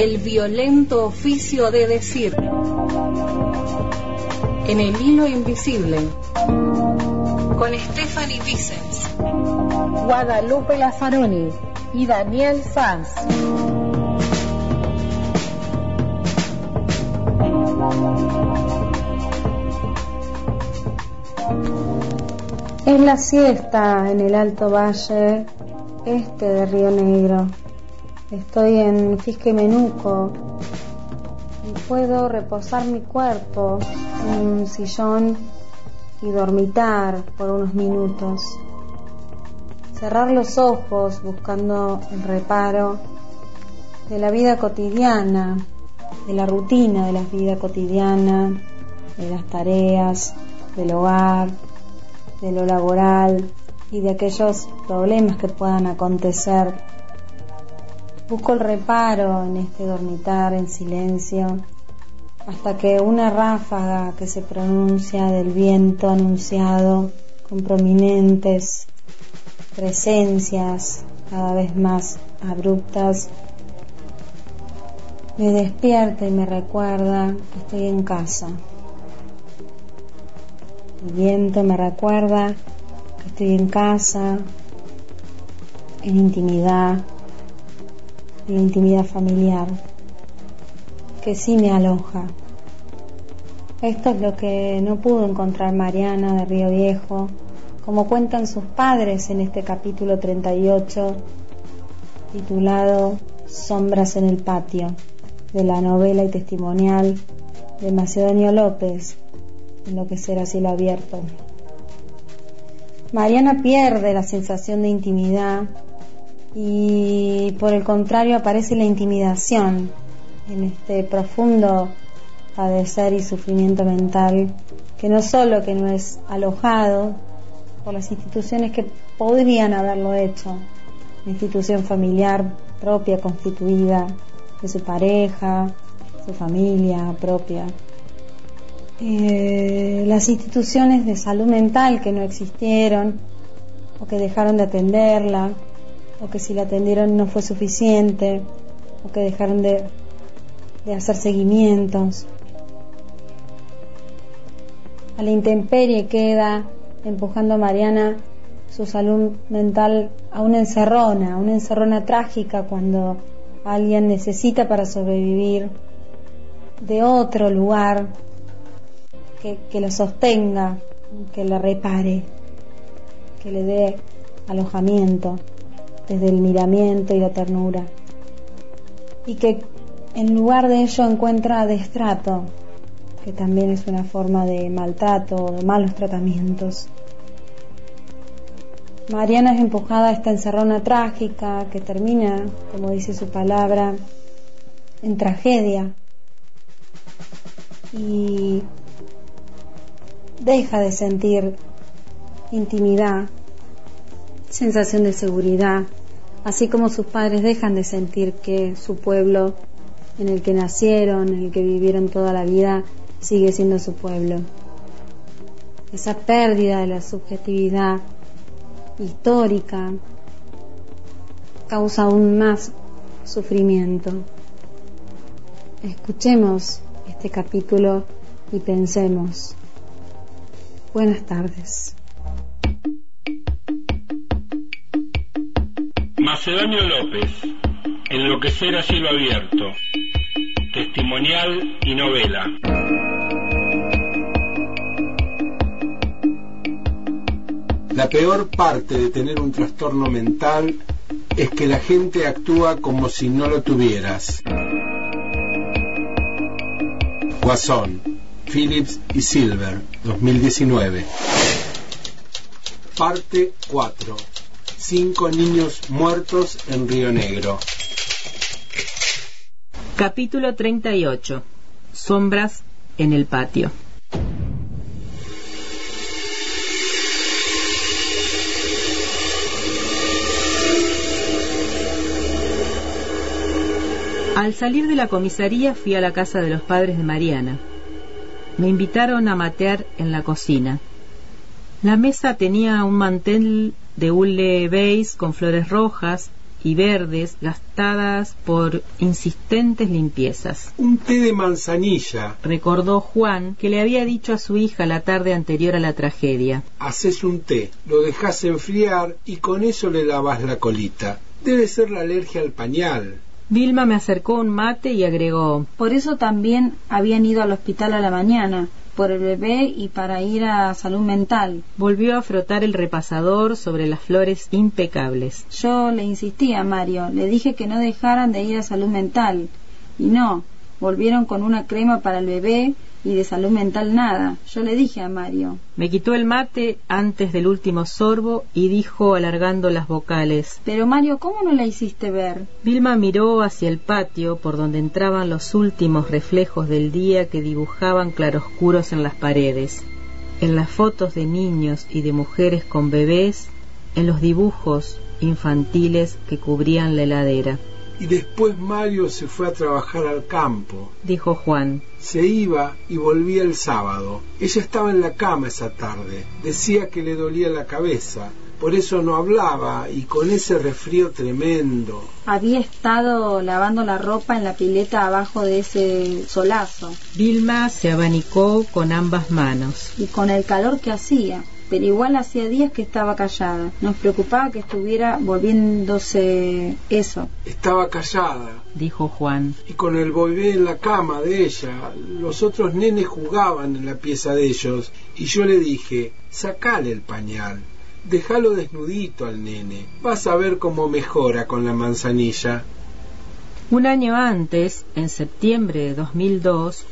El violento oficio de decir. En el hilo invisible. Con Stephanie Vicens. Guadalupe Lazzaroni y Daniel Sanz. Es la siesta en el Alto Valle este de Río Negro. Estoy en Fisque Menuco y puedo reposar mi cuerpo en un sillón y dormitar por unos minutos. Cerrar los ojos buscando el reparo de la vida cotidiana, de la rutina de la vida cotidiana, de las tareas, del hogar, de lo laboral y de aquellos problemas que puedan acontecer. Busco el reparo en este dormitar en silencio hasta que una ráfaga que se pronuncia del viento anunciado con prominentes presencias cada vez más abruptas me despierta y me recuerda que estoy en casa. El viento me recuerda que estoy en casa, en intimidad, la intimidad familiar, que sí me aloja. Esto es lo que no pudo encontrar Mariana de Río Viejo, como cuentan sus padres en este capítulo 38, titulado Sombras en el patio, de la novela y testimonial de Macedonio López, enloquecer a cielo abierto. Mariana pierde la sensación de intimidad y por el contrario aparece la intimidación en este profundo padecer y sufrimiento mental que no solo que no es alojado por las instituciones que podrían haberlo hecho, la institución familiar propia, constituida, de su pareja, su familia propia, eh, las instituciones de salud mental que no existieron o que dejaron de atenderla o que si la atendieron no fue suficiente o que dejaron de, de hacer seguimientos. A la intemperie queda empujando a Mariana su salud mental a una encerrona, a una encerrona trágica cuando alguien necesita para sobrevivir de otro lugar que, que lo sostenga, que le repare, que le dé alojamiento desde el miramiento y la ternura. Y que en lugar de ello encuentra destrato, que también es una forma de maltrato, de malos tratamientos. Mariana es empujada a esta encerrona trágica que termina, como dice su palabra, en tragedia. Y deja de sentir intimidad, sensación de seguridad, así como sus padres dejan de sentir que su pueblo en el que nacieron, en el que vivieron toda la vida, sigue siendo su pueblo. Esa pérdida de la subjetividad histórica causa aún más sufrimiento. Escuchemos este capítulo y pensemos. Buenas tardes. Macedonio López, Enloquecer a cielo abierto, testimonial y novela. La peor parte de tener un trastorno mental es que la gente actúa como si no lo tuvieras. Guasón, Phillips y Silver, 2019. Parte 4. Cinco niños muertos en Río Negro. Capítulo 38. Sombras en el patio. Al salir de la comisaría fui a la casa de los padres de Mariana. Me invitaron a matear en la cocina. La mesa tenía un mantel de hule beige con flores rojas y verdes gastadas por insistentes limpiezas. Un té de manzanilla. Recordó Juan que le había dicho a su hija la tarde anterior a la tragedia. Haces un té, lo dejas enfriar y con eso le lavas la colita. Debe ser la alergia al pañal. Vilma me acercó un mate y agregó Por eso también habían ido al hospital a la mañana, por el bebé y para ir a salud mental. Volvió a frotar el repasador sobre las flores impecables. Yo le insistí a Mario, le dije que no dejaran de ir a salud mental. Y no, volvieron con una crema para el bebé y de salud mental nada. Yo le dije a Mario. Me quitó el mate antes del último sorbo y dijo alargando las vocales. Pero Mario, ¿cómo no la hiciste ver? Vilma miró hacia el patio por donde entraban los últimos reflejos del día que dibujaban claroscuros en las paredes. En las fotos de niños y de mujeres con bebés, en los dibujos infantiles que cubrían la heladera. Y después Mario se fue a trabajar al campo. Dijo Juan. Se iba y volvía el sábado. Ella estaba en la cama esa tarde. Decía que le dolía la cabeza. Por eso no hablaba y con ese resfrío tremendo. Había estado lavando la ropa en la pileta abajo de ese solazo. Vilma se abanicó con ambas manos. Y con el calor que hacía pero igual hacía días que estaba callada. Nos preocupaba que estuviera volviéndose eso. Estaba callada, dijo Juan. Y con el bebé en la cama de ella, los otros nenes jugaban en la pieza de ellos, y yo le dije, sacale el pañal. Déjalo desnudito al nene. Vas a ver cómo mejora con la manzanilla. Un año antes, en septiembre de 2002,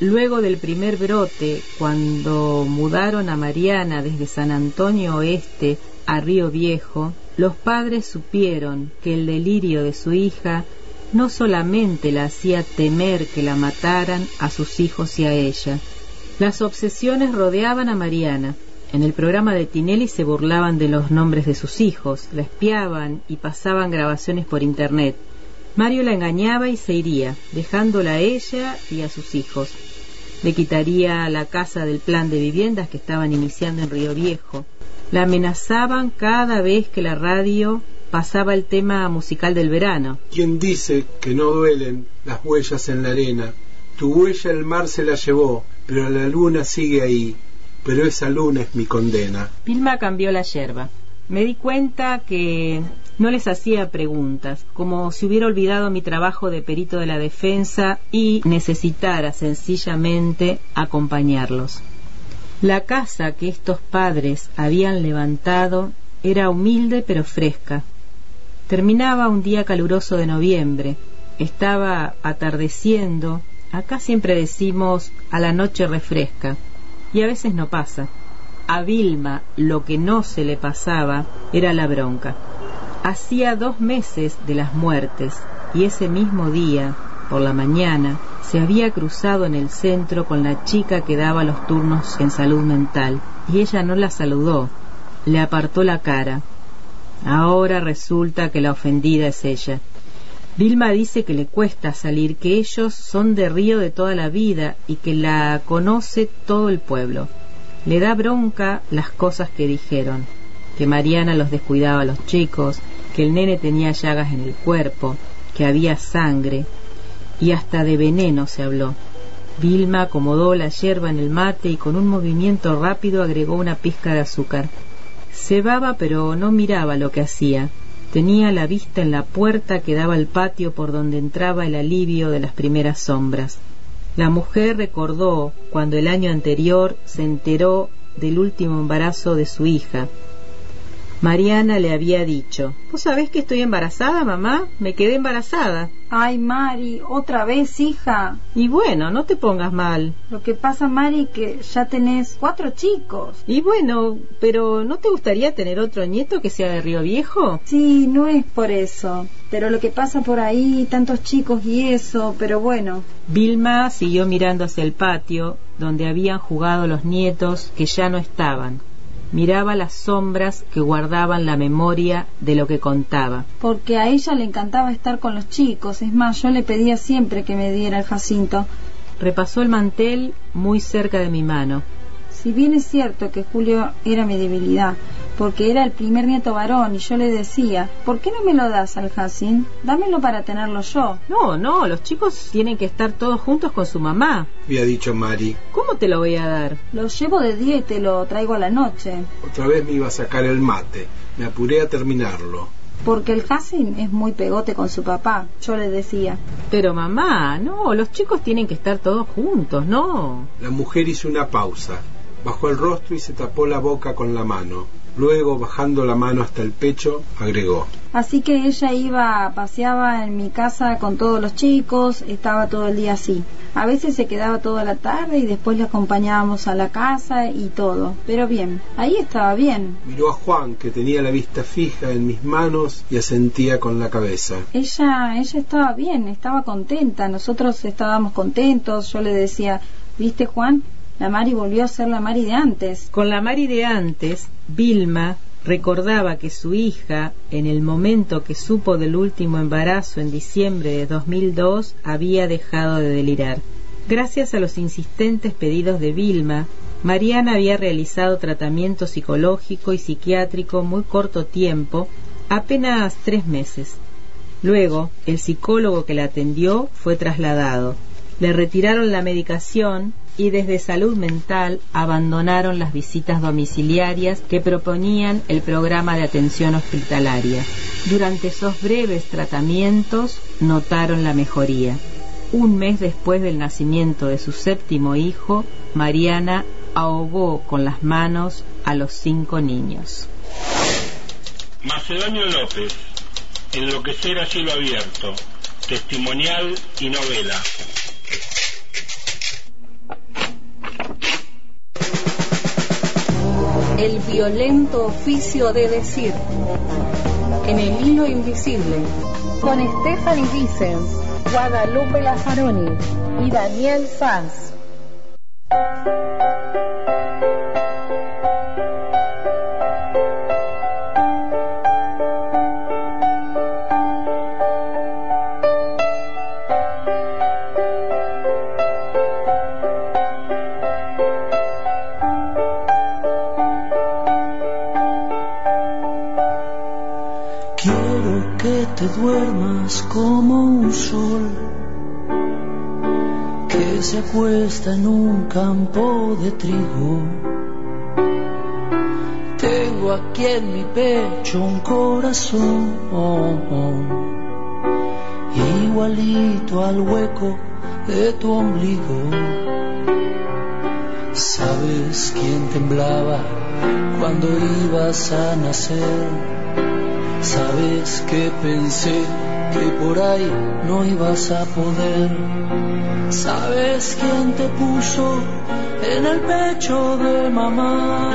Luego del primer brote, cuando mudaron a Mariana desde San Antonio Oeste a Río Viejo, los padres supieron que el delirio de su hija no solamente la hacía temer que la mataran a sus hijos y a ella. Las obsesiones rodeaban a Mariana. En el programa de Tinelli se burlaban de los nombres de sus hijos, la espiaban y pasaban grabaciones por internet. Mario la engañaba y se iría, dejándola a ella y a sus hijos le quitaría la casa del plan de viviendas que estaban iniciando en Río Viejo. La amenazaban cada vez que la radio pasaba el tema musical del verano. ¿Quién dice que no duelen las huellas en la arena? Tu huella el mar se la llevó, pero la luna sigue ahí. Pero esa luna es mi condena. Vilma cambió la yerba. Me di cuenta que no les hacía preguntas, como si hubiera olvidado mi trabajo de perito de la defensa y necesitara sencillamente acompañarlos. La casa que estos padres habían levantado era humilde pero fresca. Terminaba un día caluroso de noviembre. Estaba atardeciendo. Acá siempre decimos a la noche refresca. Y a veces no pasa. A Vilma lo que no se le pasaba era la bronca. Hacía dos meses de las muertes y ese mismo día, por la mañana, se había cruzado en el centro con la chica que daba los turnos en salud mental y ella no la saludó, le apartó la cara. Ahora resulta que la ofendida es ella. Vilma dice que le cuesta salir, que ellos son de río de toda la vida y que la conoce todo el pueblo. Le da bronca las cosas que dijeron que Mariana los descuidaba a los chicos, que el nene tenía llagas en el cuerpo, que había sangre, y hasta de veneno se habló. Vilma acomodó la yerba en el mate y con un movimiento rápido agregó una pizca de azúcar. Cebaba pero no miraba lo que hacía. Tenía la vista en la puerta que daba al patio por donde entraba el alivio de las primeras sombras. La mujer recordó cuando el año anterior se enteró del último embarazo de su hija, Mariana le había dicho, ¿Vos sabés que estoy embarazada, mamá? Me quedé embarazada. Ay, Mari, otra vez, hija. Y bueno, no te pongas mal. Lo que pasa, Mari, que ya tenés cuatro chicos. Y bueno, pero ¿no te gustaría tener otro nieto que sea de Río Viejo? Sí, no es por eso. Pero lo que pasa por ahí, tantos chicos y eso, pero bueno. Vilma siguió mirando hacia el patio, donde habían jugado los nietos que ya no estaban miraba las sombras que guardaban la memoria de lo que contaba. Porque a ella le encantaba estar con los chicos, es más, yo le pedía siempre que me diera el Jacinto. Repasó el mantel muy cerca de mi mano. Si bien es cierto que Julio era mi debilidad, porque era el primer nieto varón y yo le decía, ¿por qué no me lo das al Hassin? Dámelo para tenerlo yo. No, no, los chicos tienen que estar todos juntos con su mamá. Había dicho Mari. ¿Cómo te lo voy a dar? Lo llevo de día y te lo traigo a la noche. Otra vez me iba a sacar el mate. Me apuré a terminarlo. Porque el Hassin es muy pegote con su papá, yo le decía. Pero mamá, no, los chicos tienen que estar todos juntos, no. La mujer hizo una pausa, bajó el rostro y se tapó la boca con la mano. Luego, bajando la mano hasta el pecho, agregó. Así que ella iba, paseaba en mi casa con todos los chicos, estaba todo el día así. A veces se quedaba toda la tarde y después le acompañábamos a la casa y todo. Pero bien, ahí estaba bien. Miró a Juan, que tenía la vista fija en mis manos y asentía con la cabeza. Ella, ella estaba bien, estaba contenta, nosotros estábamos contentos, yo le decía, ¿viste Juan? La Mari volvió a ser la Mari de antes. Con la Mari de antes, Vilma recordaba que su hija, en el momento que supo del último embarazo en diciembre de 2002, había dejado de delirar. Gracias a los insistentes pedidos de Vilma, Mariana había realizado tratamiento psicológico y psiquiátrico muy corto tiempo, apenas tres meses. Luego, el psicólogo que la atendió fue trasladado. Le retiraron la medicación y desde salud mental abandonaron las visitas domiciliarias que proponían el programa de atención hospitalaria. Durante esos breves tratamientos notaron la mejoría. Un mes después del nacimiento de su séptimo hijo, Mariana ahogó con las manos a los cinco niños. Macedonio López, Enloquecer a cielo abierto, testimonial y novela. El violento oficio de decir. En el hilo invisible. Con Stephanie Vicens, Guadalupe Lazaroni y Daniel Sanz. Te duermas como un sol que se acuesta en un campo de trigo. Tengo aquí en mi pecho un corazón igualito al hueco de tu ombligo. ¿Sabes quién temblaba cuando ibas a nacer? Sabes que pensé que por ahí no ibas a poder. Sabes quién te puso en el pecho de mamá.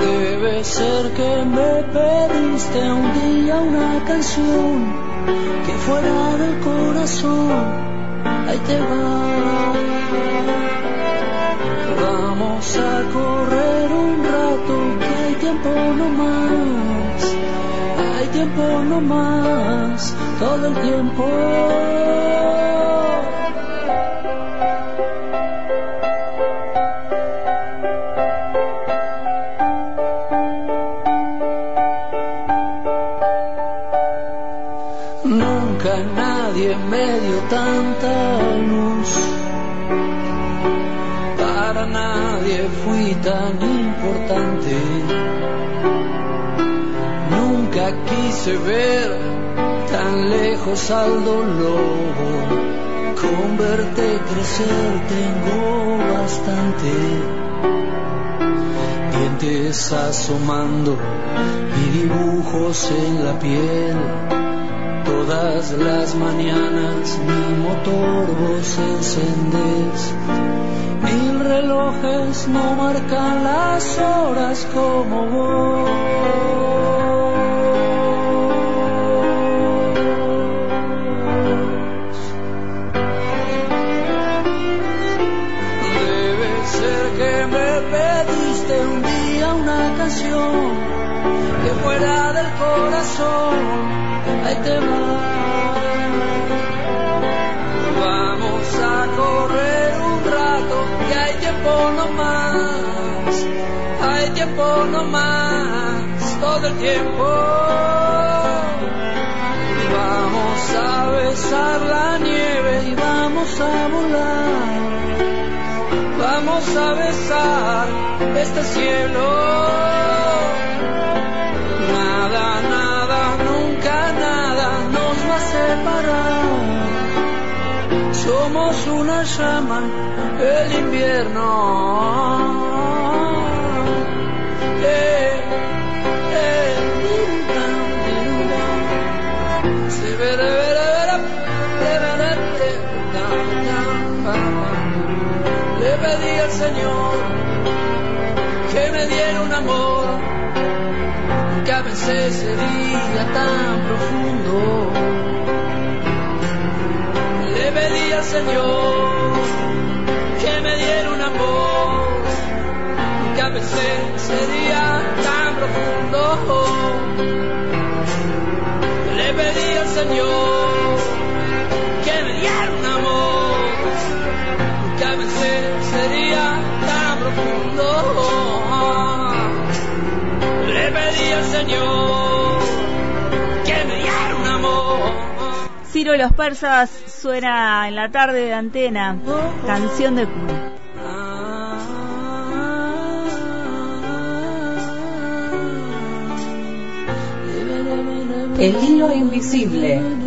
Debe ser que me pediste un día una canción que fuera del corazón ahí te va. Vamos a correr un rato, que hay tiempo no más, hay tiempo no más, todo el tiempo. Tanta luz. Para nadie fui tan importante. Nunca quise ver tan lejos al dolor. Con verte crecer tengo bastante. Dientes asomando y dibujos en la piel. Todas las mañanas mi motor vos encendés. Mil relojes no marcan las horas como vos. Debe ser que me pediste un día una canción que fuera del corazón hay temor. Vamos a correr un rato, que hay tiempo no más, hay tiempo no más, todo el tiempo. Vamos a besar la nieve y vamos a volar. Vamos a besar este cielo. Somos una llama, el invierno. Eh, eh. Se verá, verá, verá. Le pedí al Señor que me diera un amor que a veces sería tan profundo. Señor que me diera un amor que a veces sería tan profundo. Le pedí al Señor que me diera un amor que a veces sería tan profundo. Le pedí al Señor Ciro y los persas suena en la tarde de antena, canción de cuna. El hilo invisible